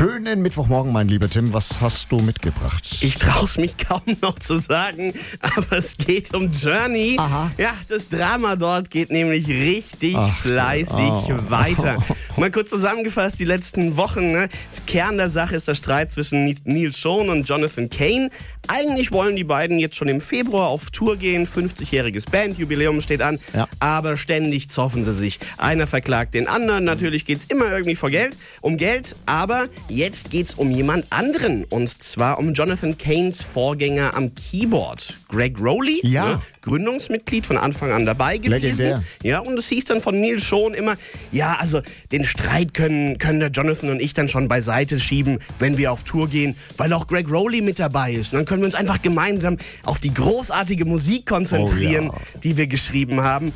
Schönen Mittwochmorgen, mein lieber Tim. Was hast du mitgebracht? Ich traue mich kaum noch zu sagen, aber es geht um Journey. Aha. Ja, das Drama dort geht nämlich richtig Ach, fleißig oh. weiter. Mal kurz zusammengefasst, die letzten Wochen. Ne? Kern der Sache ist der Streit zwischen Neil Schon und Jonathan Kane. Eigentlich wollen die beiden jetzt schon im Februar auf Tour gehen. 50-jähriges Bandjubiläum steht an. Ja. Aber ständig zoffen sie sich. Einer verklagt den anderen. Natürlich geht's immer irgendwie vor Geld, um Geld. Aber jetzt geht's um jemand anderen. Und zwar um Jonathan Kanes Vorgänger am Keyboard. Greg Rowley, Ja. ne? Gründungsmitglied von Anfang an dabei gewesen. Legendär. Ja, und es hieß dann von Neil schon immer, ja, also den Streit können, können der Jonathan und ich dann schon beiseite schieben, wenn wir auf Tour gehen, weil auch Greg Rowley mit dabei ist. Und dann können wir uns einfach gemeinsam auf die großartige Musik konzentrieren, Oh ja. die wir geschrieben haben.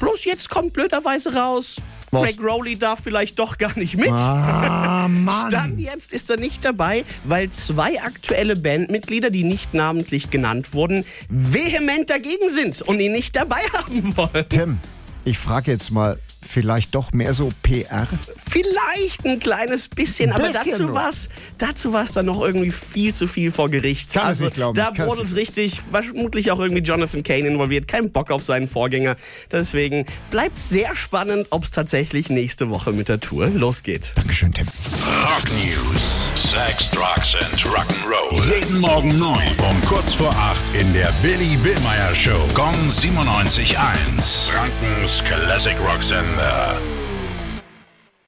Bloß jetzt kommt blöderweise raus, Was? Greg Rowley darf vielleicht doch gar nicht mit. Ah, Mann. Stand jetzt ist er nicht dabei, weil zwei aktuelle Bandmitglieder, die nicht namentlich genannt wurden, vehement dagegen sind und ihn nicht dabei haben wollen. Tim, ich frage jetzt mal, vielleicht doch mehr so PR? Vielleicht ein kleines bisschen, aber bisschen dazu nur. war's, dazu war's dann noch irgendwie viel zu viel vor Gericht. Kann es also nicht glauben, da es wurde es richtig, vermutlich auch irgendwie Jonathan Kane involviert, kein Bock auf seinen Vorgänger. Deswegen bleibt sehr spannend, ob es tatsächlich nächste Woche mit der Tour losgeht. Dankeschön, Tim. Rock News. Sex, Drugs and Rock'n'Roll. Jeden Morgen 9 um kurz vor 8 in der Billy Billmeyer Show. Gong 97.1. Frankens Classic Rock Sender.